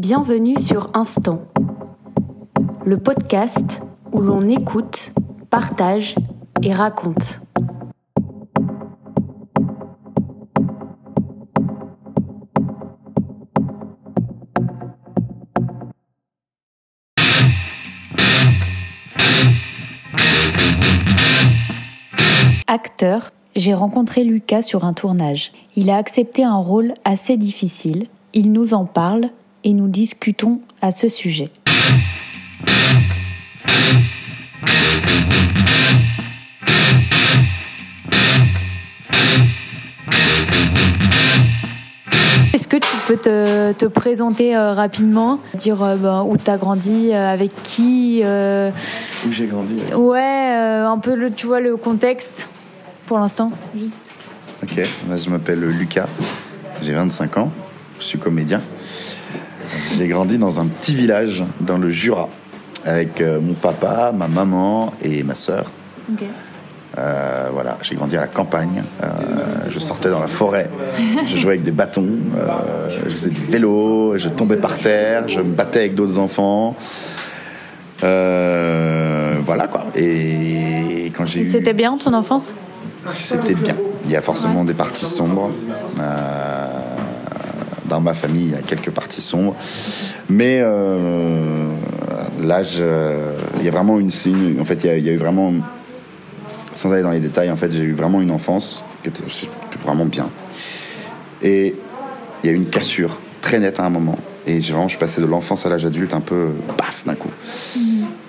Bienvenue sur Instant, le podcast où l'on écoute, partage et raconte. Acteur, j'ai rencontré Lucas sur un tournage. Il a accepté un rôle assez difficile. Il nous en parle et nous discutons à ce sujet. Est-ce que tu peux te, te présenter euh, rapidement, dire euh, ben, où tu as grandi, euh, avec qui euh, Où j'ai grandi. ouais. Ouais, euh, un peu le, tu vois le contexte pour l'instant. Juste. Ok, moi, je m'appelle Lucas, j'ai 25 ans, je suis comédien. J'ai grandi dans un petit village dans le Jura avec euh, mon papa, ma maman et ma sœur. Euh, voilà, j'ai grandi à la campagne. Euh, je sortais dans la forêt. Je jouais avec des bâtons. euh, je faisais du vélo. Je tombais par terre. Je me battais avec d'autres enfants. Voilà quoi. Et quand j'ai eu, C'était bien ton enfance? C'était bien. Il y a forcément des parties sombres. Dans ma famille, il y a quelques parties sombres. Mais euh, là, il y a vraiment une, En fait, il y, a, il y a eu vraiment. Sans aller dans les détails, en fait, j'ai eu vraiment une enfance qui était vraiment bien. Et il y a eu une cassure très nette à un moment. Et vraiment, je suis passé de l'enfance à l'âge adulte un peu paf d'un coup.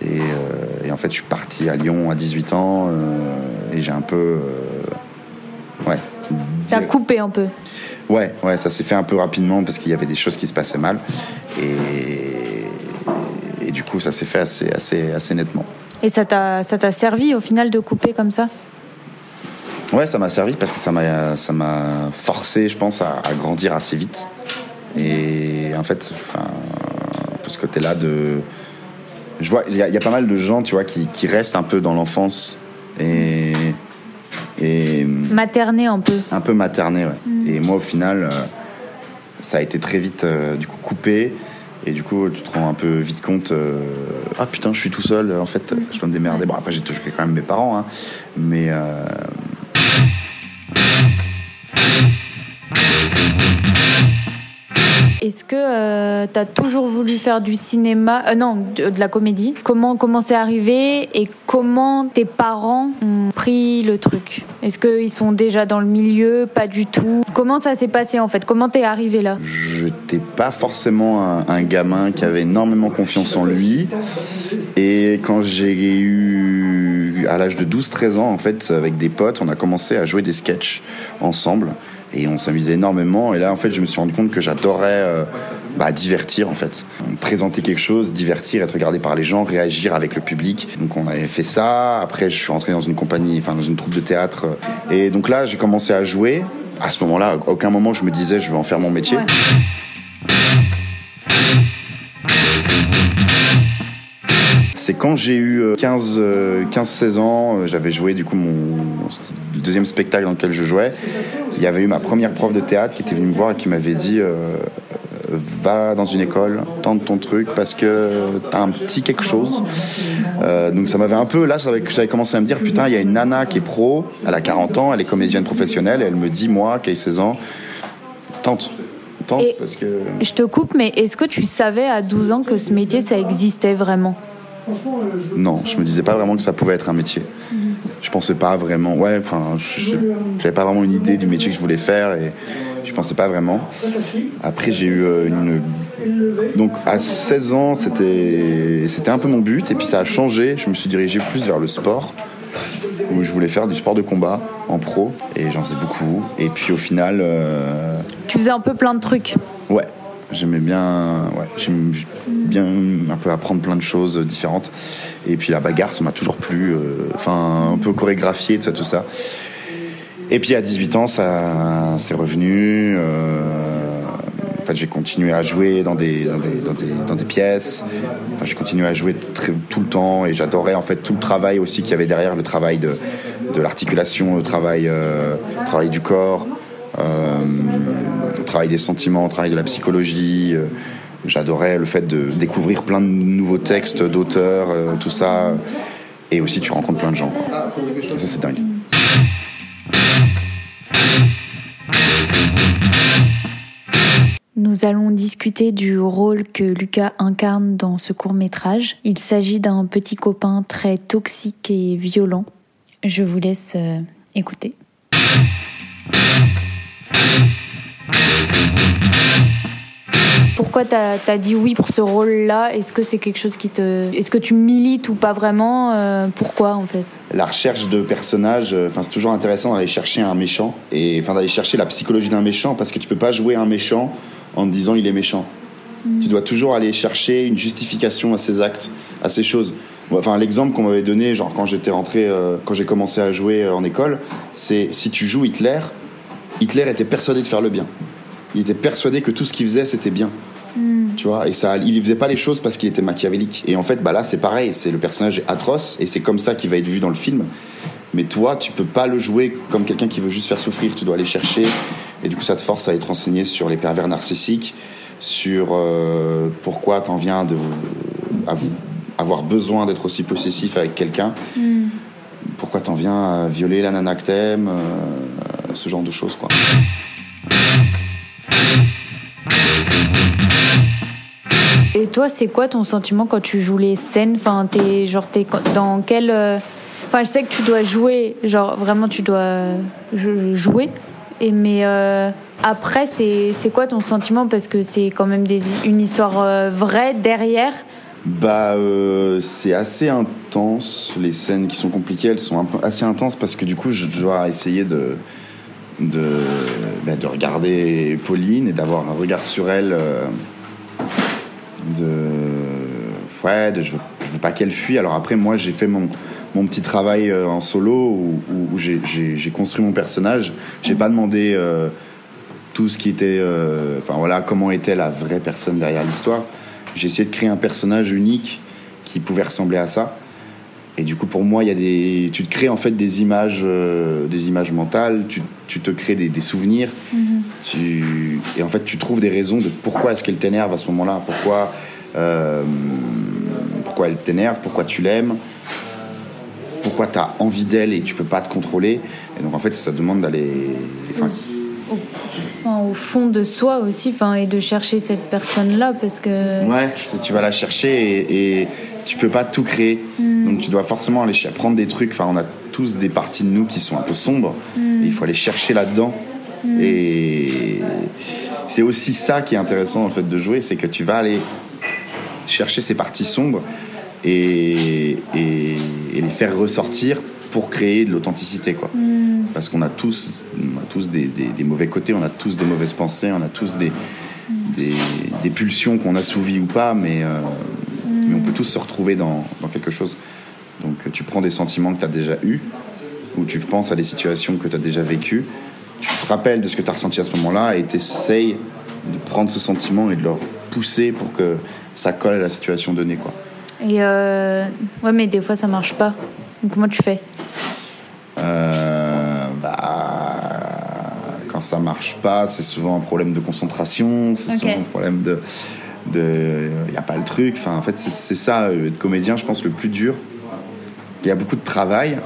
Et, euh, et en fait, je suis parti à Lyon à 18 ans euh, et j'ai un peu. euh, ouais. T'as coupé un peu. Ouais, ouais, ça s'est fait un peu rapidement parce qu'il y avait des choses qui se passaient mal. Et, et du coup, ça s'est fait assez, assez, assez nettement. Et ça t'a ça t'a servi au final de couper comme ça? Ouais, ça m'a servi parce que ça m'a, ça m'a forcé, je pense, à, à grandir assez vite. Et en fait, enfin, peu ce côté-là de. Je vois, il y, a- il y a pas mal de gens, tu vois, qui, qui restent un peu dans l'enfance et. Et Materné un peu. un peu materné, ouais. Et moi, au final, euh, ça a été très vite, euh, du coup, coupé. Et du coup, tu te rends un peu vite compte, euh, ah putain, je suis tout seul, en fait, je dois me démerder. Bon, après, j'ai touché quand même mes parents, hein. Mais. euh, Est-ce que euh, t'as toujours voulu faire du cinéma euh, Non, de, de la comédie? Comment comment c'est arrivé et comment tes parents ont pris le truc? Est-ce qu'ils sont déjà dans le milieu? Pas du tout. Comment ça s'est passé en fait? Comment t'es arrivé là? Je n'étais pas forcément un, un gamin qui avait énormément confiance en lui. Et quand j'ai eu, à l'âge de 12-13 ans, en fait, avec des potes, on a commencé à jouer des sketchs ensemble. Et on s'amusait énormément. Et là, en fait, je me suis rendu compte que j'adorais euh, bah, divertir, en fait. Présenter quelque chose, divertir, être regardé par les gens, réagir avec le public. Donc, on avait fait ça. Après, je suis rentré dans une compagnie, enfin, dans une troupe de théâtre. Et donc là, j'ai commencé à jouer. À ce moment-là, aucun moment, je me disais, je vais en faire mon métier. C'est quand j'ai eu euh, 15, euh, 15-16 ans, euh, j'avais joué du coup mon, deuxième spectacle dans lequel je jouais. Il y avait eu ma première prof de théâtre qui était venue me voir et qui m'avait dit euh, euh, va dans une école, tente ton truc parce que t'as un petit quelque chose. Euh, donc ça m'avait un peu là, j'avais commencé à me dire putain, il y a une nana qui est pro, elle a 40 ans, elle est comédienne professionnelle, et elle me dit moi qui ai 16 ans, tente, tente Et- parce que Je te coupe, mais est-ce que tu savais à 12 ans que ce métier ça existait vraiment? Non, je me disais pas vraiment que ça pouvait être un métier. Je pensais pas vraiment. Ouais, enfin, je- j'avais pas vraiment une idée du métier que je voulais faire et je pensais pas vraiment. Après, j'ai eu euh, une. Donc, à 16 ans, c'était c'était un peu mon but et puis ça a changé. Je me suis dirigé plus vers le sport où je voulais faire du sport de combat en pro et j'en faisais beaucoup. Et puis au final, euh, Tu faisais un peu plein de trucs. Ouais, j'aimais bien, ouais, bien un peu apprendre plein de choses différentes. Et puis la bagarre, ça m'a toujours plu. euh, Enfin, un peu chorégraphié, tout ça, tout ça. Et puis à 18 ans, ça, c'est revenu. euh, en fait, j'ai continué à jouer dans des, dans des, dans des, dans des pièces. Enfin, j'ai continué à jouer tout le temps et j'adorais en fait tout le travail aussi qu'il y avait derrière, le travail de, de l'articulation, le travail, euh, le travail du corps, euh, le travail des sentiments, le travail de la psychologie. euh, J'adorais le fait de découvrir plein de nouveaux textes d'auteurs, euh, tout ça. Et aussi, tu rencontres plein de gens. Ça, c'est dingue. Nous allons discuter du rôle que Lucas incarne dans ce court métrage. Il s'agit d'un petit copain très toxique et violent. Je vous laisse écouter. Pourquoi t'as as dit oui pour ce rôle-là? Est-ce que c'est quelque chose qui te... Est-ce que tu milites ou pas vraiment? Euh, Pourquoi en fait? La recherche de personnages, euh, c'est toujours intéressant d'aller chercher un méchant et enfin d'aller chercher la psychologie d'un méchant parce que tu peux pas jouer un méchant en te disant il est méchant. Mm. Tu dois toujours aller chercher une justification à ses actes, à ses choses. Enfin, l'exemple qu'on m'avait donné, genre quand j'étais rentré, euh, quand j'ai commencé à jouer en école, c'est si tu joues Hitler, Hitler était persuadé de faire le bien. Il était persuadé que tout ce qu'il faisait, c'était bien. Hmm. Tu vois, et ça, il faisait pas les choses parce qu'il était machiavélique. Et en fait, bah là, c'est pareil. C'est le personnage est atroce et c'est comme ça qu'il va être vu dans le film. Mais toi, tu peux pas le jouer comme quelqu'un qui veut juste faire souffrir. Tu dois aller chercher. Et du coup, ça te force à être renseigné sur les pervers narcissiques, sur euh, pourquoi t'en viens de avoir besoin d'être aussi possessif avec quelqu'un. Hmm. Pourquoi t'en viens à violer la nana que t'aimes, euh, ce genre de choses, quoi. Et toi, c'est quoi ton sentiment quand tu joues les scènes? Enfin, t'es genre t'es dans quel euh, Enfin, je sais que tu dois jouer, genre vraiment tu dois jouer. Et mais euh, après, c'est c'est quoi ton sentiment? Parce que c'est quand même des, une histoire euh, vraie derrière. Bah, c'est assez intense. Les scènes qui sont compliquées, elles sont un peu assez intenses parce que du coup, je dois essayer de de, bah, de regarder Pauline et d'avoir un regard sur elle de ouais, je, veux, veux pas qu'elle fuit. Alors après, moi, j'ai fait mon, mon petit travail euh, en solo où, j'ai construit mon personnage. J'ai pas demandé euh, tout ce qui était, euh, enfin voilà, comment était la vraie personne derrière l'histoire. J'ai essayé de créer un personnage unique qui pouvait ressembler à ça. Et du coup, pour moi, il y a des, tu te crées en fait des images, des images mentales. Tu, tu te crées des, des souvenirs. Tu, et en fait, tu trouves des raisons de pourquoi est-ce qu'elle t'énerve à ce moment-là. Pourquoi, euh, pourquoi elle t'énerve, pourquoi tu l'aimes, pourquoi tu as envie d'elle et tu peux pas te contrôler. Et donc, en fait, ça demande d'aller. au fond de soi aussi, enfin, et de chercher cette personne-là, parce que. Ouais, tu vas la chercher et, et tu peux pas tout créer. Mm. Donc tu dois forcément aller prendre des trucs. Enfin, on a tous des parties de nous qui sont un peu sombres. Mm. Il faut aller chercher là-dedans. Mm. Et c'est aussi ça qui est intéressant en fait de jouer, c'est que tu vas aller chercher ces parties sombres et, et, les faire ressortir pour créer de l'authenticité quoi. Parce qu'on a tous, on a tous des, des, mauvais côtés, on a tous des mauvaises pensées, on a tous des, des, pulsions qu'on assouvit ou pas, mais euh, peut tous se retrouver dans, quelque chose. Donc tu prends des sentiments que tu as déjà eus, ou tu penses à des situations que tu as déjà vécues, tu te rappelles de ce que tu as ressenti à ce moment-là et tu essayes de prendre ce sentiment et de le pousser pour que ça colle à la situation donnée. Quoi. Et euh, ouais, mais des fois ça marche pas. Donc comment tu fais? Euh, bah, Quand ça marche pas, c'est souvent un problème de concentration, c'est souvent un problème de il n'y a pas le truc. En fait, c'est ça, euh, être comédien, je pense, le plus dur. Il y a beaucoup de travail.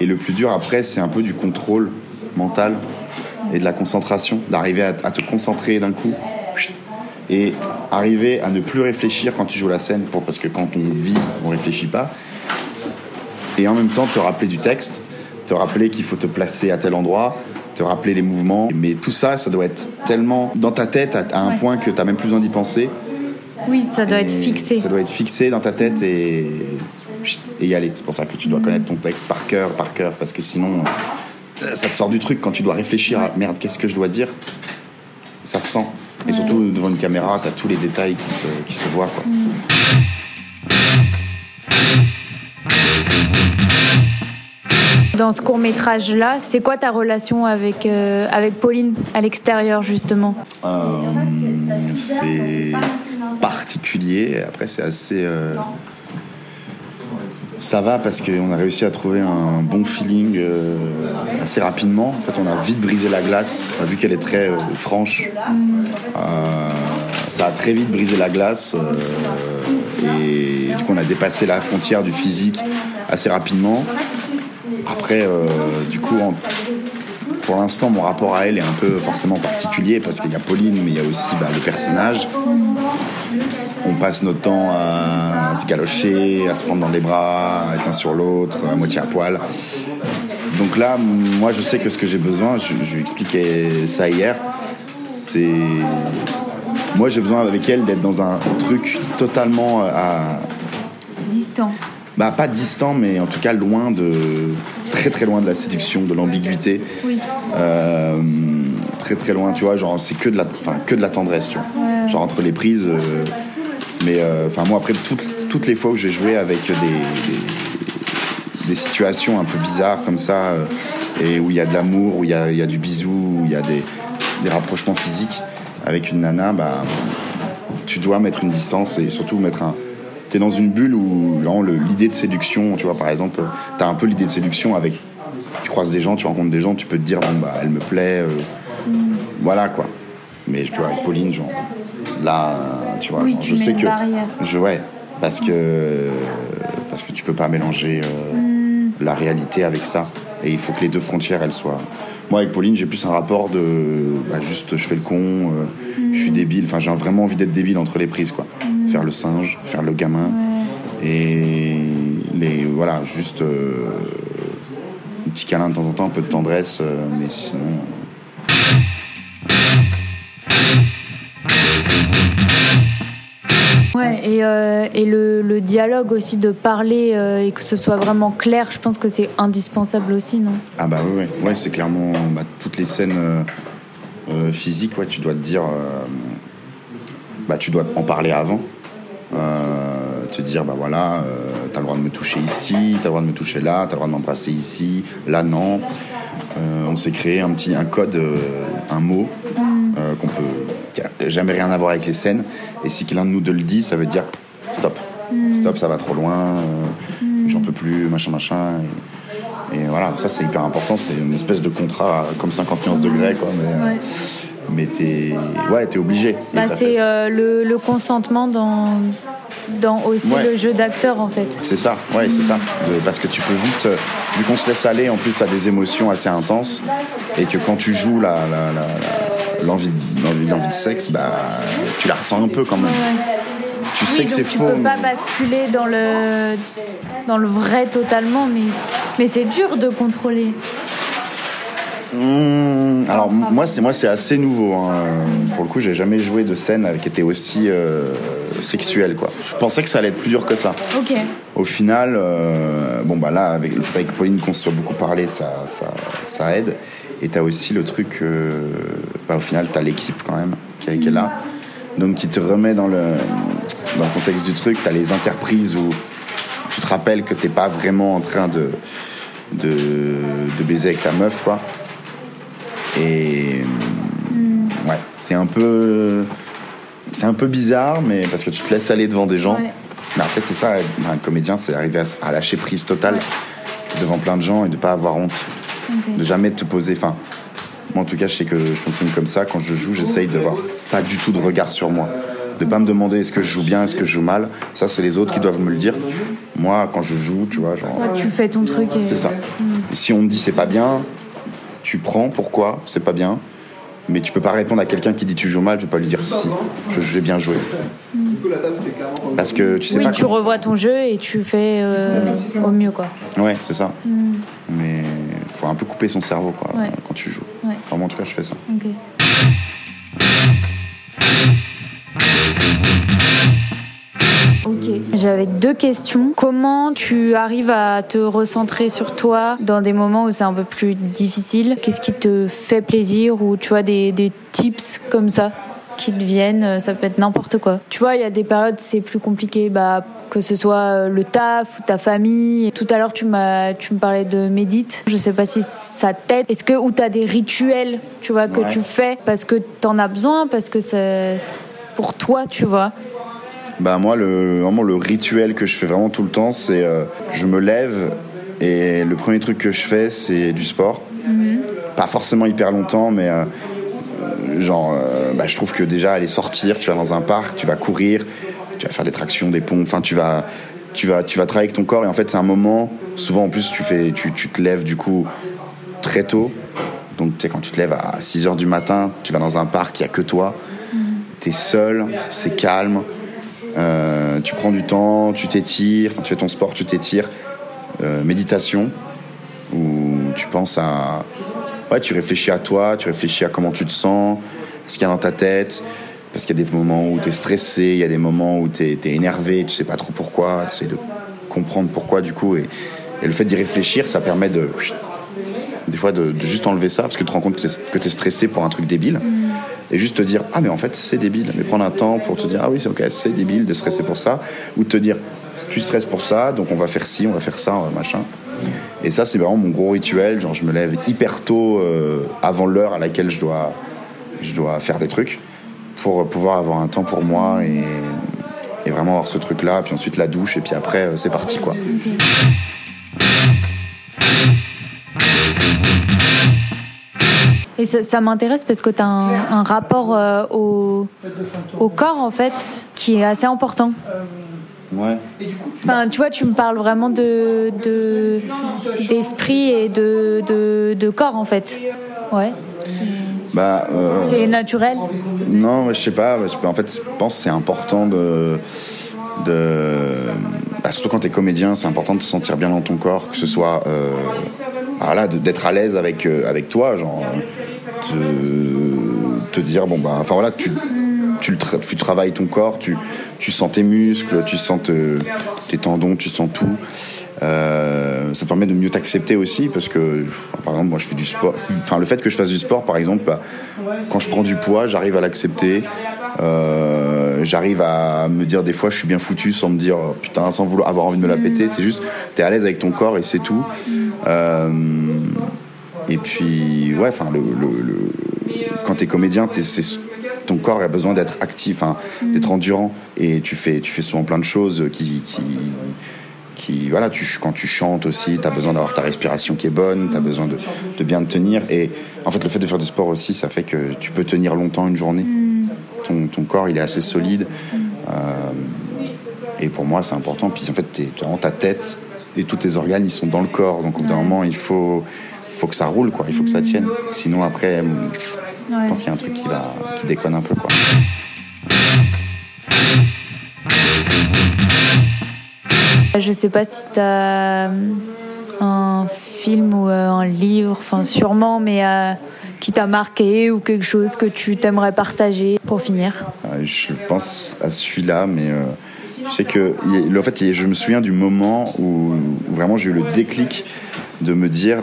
Et le plus dur, après, c'est un peu du contrôle mental et de la concentration. D'arriver à, te concentrer d'un coup. Et arriver à ne plus réfléchir quand tu joues la scène. Parce que quand on vit, on réfléchit pas. Et en même temps, te rappeler du texte. Te rappeler qu'il faut te placer à tel endroit te rappeler les mouvements. Mais tout ça, ça doit être tellement dans ta tête à, un point que tu n'as même plus besoin d'y penser. Oui, ça doit être fixé. Ça doit être fixé dans ta tête et, et y aller. C'est pour ça que tu dois connaître ton texte par cœur, par cœur, parce que sinon, ça te sort du truc quand tu dois réfléchir à merde, qu'est-ce que je dois dire? Ça se sent. Et surtout devant une caméra, tu as tous les détails qui se, qui se voient. Quoi. Mm. Dans ce court métrage là, c'est quoi ta relation avec euh, avec Pauline à l'extérieur justement? Euh, C'est particulier. Après c'est assez euh, ça va parce qu'on a réussi à trouver un bon feeling assez rapidement. En fait, on a vite brisé la glace, on a vu qu'elle est très franche. ça a très vite brisé la glace. et du coup, on a dépassé la frontière du physique assez rapidement. Après, du coup, pour l'instant, mon rapport à elle est un peu forcément particulier parce qu'il y a Pauline, mais il y a aussi bah, le personnage. On passe notre temps à se galocher, à se prendre dans les bras, à être l'un sur l'autre, à moitié à poil. Donc là, moi, je sais que ce que j'ai besoin, je, je lui expliquais ça hier, c'est. Moi, j'ai besoin avec elle d'être dans un truc totalement euh, à. Distant. Bah, pas distant, mais en tout cas loin de. Très très loin de la séduction, de l'ambiguïté. Oui. Euh, très très loin, tu vois, genre c'est que de la, que de la tendresse, tu vois. Genre entre les prises. euh, mais euh, enfin moi après toutes, toutes les fois où j'ai joué avec des, des, des situations un peu bizarres comme ça et où il y a de l'amour, où il y a, y a du bisou, où il y a des, des rapprochements physiques avec une nana, bah tu dois mettre une distance et surtout mettre un t'es dans une bulle où l'idée de séduction, tu vois par exemple, t'as un peu l'idée de séduction avec tu croises des gens, tu rencontres des gens, tu peux te dire bon bah elle me plaît, euh, voilà quoi. Mais tu vois avec Pauline, genre là, tu vois, Oui, genre, tu je sais une que barrière. je ouais parce que parce que tu peux pas mélanger euh, Hmm. la réalité avec ça et il faut que les deux frontières elles soient. Moi avec Pauline j'ai plus un rapport de bah, juste je fais le con, euh, je Hmm. suis débile. Enfin j'ai vraiment envie d'être débile entre les prises quoi. Faire le singe, faire le gamin. Et les voilà juste euh, un petit câlin de temps en temps, un peu de tendresse, euh, mais sinon. Ouais, et, euh, et le, le dialogue aussi, de parler euh, et que ce soit vraiment clair, je pense que c'est indispensable aussi, non? Ah bah oui, ouais, ouais c'est clairement bah, toutes les scènes euh, euh, physiques, ouais, tu dois te dire, euh, bah tu dois en parler avant, Euh, te dire bah voilà, euh, t'as le droit de me toucher ici, t'as le droit de me toucher là, t'as le droit de m'embrasser ici, là non. Euh, on s'est créé un petit un code, euh, un mot euh, qu'on peut, qui a jamais rien à voir avec les scènes, et si l'un de nous deux le dit, ça veut dire stop, stop, ça va trop loin, j'en peux plus, machin machin. Et, et voilà, ça c'est hyper important, c'est une espèce de contrat comme 50 nuances degrés, quoi. Mais, Ouais. Mais t'es ouais, t'es obligé. Bah, c'est fait- euh, le, le consentement dans, dans aussi Ouais. le jeu d'acteur, en fait. C'est ça, ouais, c'est ça. De- parce que tu peux vite, euh, vu qu'on se laisse aller en plus à des émotions assez intenses, et que quand tu joues la, la- la- la- l'envie, de- l'envie, l'envie de sexe, bah, tu la ressens un peu quand même. Tu sais Oui, que c'est tu faux. peux mais- pas basculer dans le, dans le vrai totalement, mais, mais c'est dur de contrôler. Mmh, alors moi c'est moi c'est assez nouveau. hein. Pour le coup, j'ai jamais joué de scène avec- qui était aussi euh, sexuelle quoi. Je pensais que ça allait être plus dur que ça. Ok. Au final, euh, bon bah là avec Pauline qu'on se soit beaucoup parlé, ça ça, ça aide. Et t'as aussi le truc, euh, bah, au final t'as l'équipe quand même qui est, qui est là, donc qui te remet dans le dans le contexte du truc. T'as les interprises où tu te rappelles que t'es pas vraiment en train de de, de baiser avec ta meuf quoi. Et ouais, c'est un peu c'est un peu bizarre, mais parce que tu te laisses aller devant des gens. Ouais. Mais après, c'est ça, un comédien, c'est arriver à, lâcher prise totale devant plein de gens et de pas avoir honte. De jamais te poser. Enfin, moi en tout cas, je sais que je fonctionne comme ça. Quand je joue, j'essaye de voir pas du tout de regard sur moi. De pas me demander est-ce que je joue bien, est-ce que je joue mal. Ça, c'est les autres qui doivent me le dire. Moi, quand je joue, tu vois, genre. Tu fais ton truc et. C'est ça. Si on me dit c'est pas bien, tu prends pourquoi c'est pas bien. Mais tu peux pas répondre à quelqu'un qui dit tu joues mal, tu peux pas lui dire si, je j'ai bien joué. Parce que tu sais Oui, pas. tu revois ton jeu et tu fais euh, au mieux, quoi. Ouais, c'est ça. Mais faut un peu couper son cerveau quoi Ouais. quand tu joues. Ouais. Enfin, moi, en tout cas, je fais ça. J'avais deux questions. Comment tu arrives à te recentrer sur toi dans des moments où c'est un peu plus difficile? Qu'est-ce qui te fait plaisir ou tu vois des, des tips comme ça qui te viennent? Euh, Ça peut être n'importe quoi. Tu vois, il y a des périodes c'est plus compliqué. Bah que ce soit euh, le taf ou ta famille. Tout à l'heure, tu m'as, tu me parlais de médite. Je sais pas si ça t'aide. Est-ce que ou t'as des rituels, tu vois, que Ouais. tu fais parce que t'en as besoin, parce que c'est pour toi, tu vois? Bah moi, le, vraiment le rituel que je fais vraiment tout le temps, c'est euh, je me lève et le premier truc que je fais, c'est du sport. Pas forcément hyper longtemps, mais euh, genre, euh, bah, je trouve que déjà aller sortir, tu vas dans un parc, tu vas courir, tu vas faire des tractions, des pompes, enfin tu vas, tu vas, tu vas travailler avec ton corps et en fait c'est un moment. Souvent en plus tu fais, tu, tu te lèves du coup très tôt. Donc tu sais quand tu te lèves à 6 heures du matin, tu vas dans un parc, il y a que toi, tu es seul, c'est calme. Euh, tu prends du temps, tu t'étires, tu fais ton sport, tu t'étires. Euh, méditation, où tu penses à. Ouais, tu réfléchis à toi, tu réfléchis à comment tu te sens, ce qu'il y a dans ta tête. Parce qu'il y a des moments où tu es stressé, il y a des moments où tu es, énervé, tu sais pas trop pourquoi, tu essaies de comprendre pourquoi du coup. Et, le fait d'y réfléchir, ça permet de. Des fois, de, juste enlever ça, parce que tu te rends compte que tu es, stressé pour un truc débile. Et juste te dire, ah, mais en fait, c'est débile. Mais prendre un temps pour te dire, ah oui, c'est ok, c'est débile de stresser pour ça. Ou de te dire, tu stresses pour ça, donc on va faire ci, on va faire ça, machin. Et ça, c'est vraiment mon gros rituel. Genre, je me lève hyper tôt euh, avant l'heure à laquelle je dois, je dois faire des trucs pour pouvoir avoir un temps pour moi et, vraiment avoir ce truc-là. Puis ensuite la douche et puis après, euh, c'est parti quoi. Et ça, m'intéresse parce que tu as un, rapport euh, au, au, corps, en fait, qui est assez important. Ouais. Enfin, tu vois, tu me parles vraiment de, d'esprit et de, de, de, corps, en fait. Ouais. Bah, euh, c'est naturel Non, je sais pas. En fait, je pense que c'est important de. de... Bah, surtout quand tu es comédien, c'est important de te sentir bien dans ton corps, que ce soit. Euh, voilà, d'être à l'aise avec, euh, avec toi, genre. Te, te dire, bon, bah. Enfin voilà, tu tu, tu, travailles ton corps, tu, tu sens tes muscles, tu sens tes tendons, tu sens tout. Euh, ça te permet de mieux t'accepter aussi parce que, par exemple, moi je fais du sport. Enfin, le fait que je fasse du sport, par exemple, bah, quand je prends du poids, j'arrive à l'accepter. Euh, j'arrive à me dire des fois je suis bien foutu sans me dire oh, putain sans vouloir avoir envie de me la péter. C'est juste, t'es à l'aise avec ton corps et c'est tout. Euh, et puis, ouais, enfin, le, le, quand t'es comédien, ton corps a besoin d'être actif, hein, d'être endurant. Et tu fais, souvent plein de choses quand tu chantes aussi, tu as besoin d'avoir ta respiration qui est bonne, tu as besoin de, bien te tenir. Et en fait, le fait de faire du sport aussi, ça fait que tu peux tenir longtemps une journée. Ton, corps, il est assez solide. Euh, et pour moi, c'est important. Puis en fait, es, ta tête et tous tes organes, ils sont dans le corps. Donc au bout d'un moment, il faut, faut que ça roule, quoi. Il faut que ça tienne. Sinon, après, je pense qu'il y a un truc qui, va, qui déconne un peu. Quoi. Je sais pas si tu as euh, un film ou euh, un livre, enfin sûrement, mais euh, qui t'a marqué ou quelque chose que tu t'aimerais partager pour finir. Je pense à celui-là, mais sais que en fait, je me souviens du moment où vraiment j'ai eu le déclic de me dire,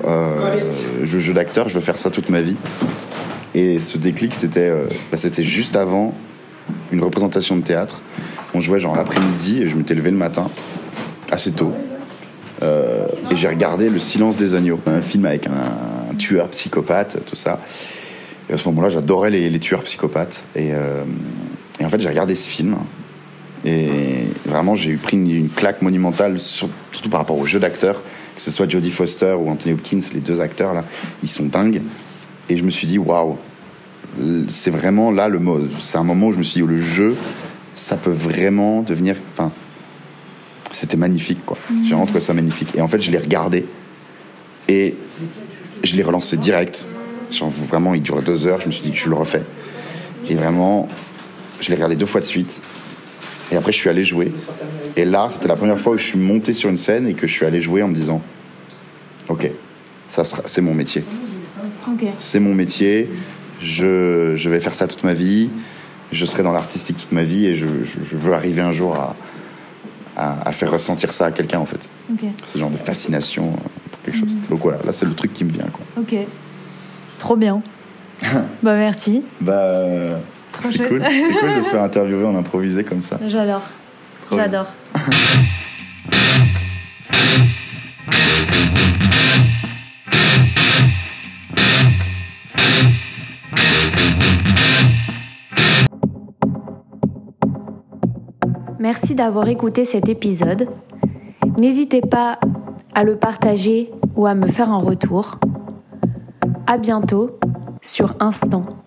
je jeu d'acteur, je veux faire ça toute ma vie. Et ce déclic, c'était euh, bah, c'était juste avant une représentation de théâtre. On jouait genre l'après-midi et je m'étais levé le matin, assez tôt. Euh, et j'ai regardé Le silence des agneaux, un film avec un, tueur psychopathe, tout ça. Et à ce moment-là, j'adorais les, tueurs psychopathes. Et, euh, et en fait, j'ai regardé ce film. Et vraiment, j'ai eu pris une, claque monumentale, surtout par rapport au jeu d'acteurs, que ce soit Jodie Foster ou Anthony Hopkins, les deux acteurs là, ils sont dingues. Et je me suis dit, waouh, c'est vraiment là le mot. C'est un moment où je me suis dit, le jeu, ça peut vraiment devenir. Enfin, c'était magnifique, quoi. J'ai vraiment trouvé ça magnifique. Et en fait, je l'ai regardé et je l'ai relancé direct. Genre, vraiment, il dure deux heures. Je me suis dit, je le refais. Et vraiment, je l'ai regardé deux fois de suite. Et après, je suis allé jouer. Et là, c'était la première fois où je suis monté sur une scène et que je suis allé jouer en me disant, ok, ça c'est mon métier. C'est mon métier. Je, je, vais faire ça toute ma vie. Je serai dans l'artistique toute ma vie et je, je, veux arriver un jour à, à, faire ressentir ça à quelqu'un en fait. Ce genre de fascination pour quelque chose. Mhm. Donc voilà, là c'est le truc qui me vient. Quoi. Ok. Trop bien. bah merci. Bah c'est cool. C'est cool de se faire interviewer en improvisé comme ça. J'adore. J'adore. Merci d'avoir écouté cet épisode. N'hésitez pas à le partager ou à me faire un retour. À bientôt sur Instant.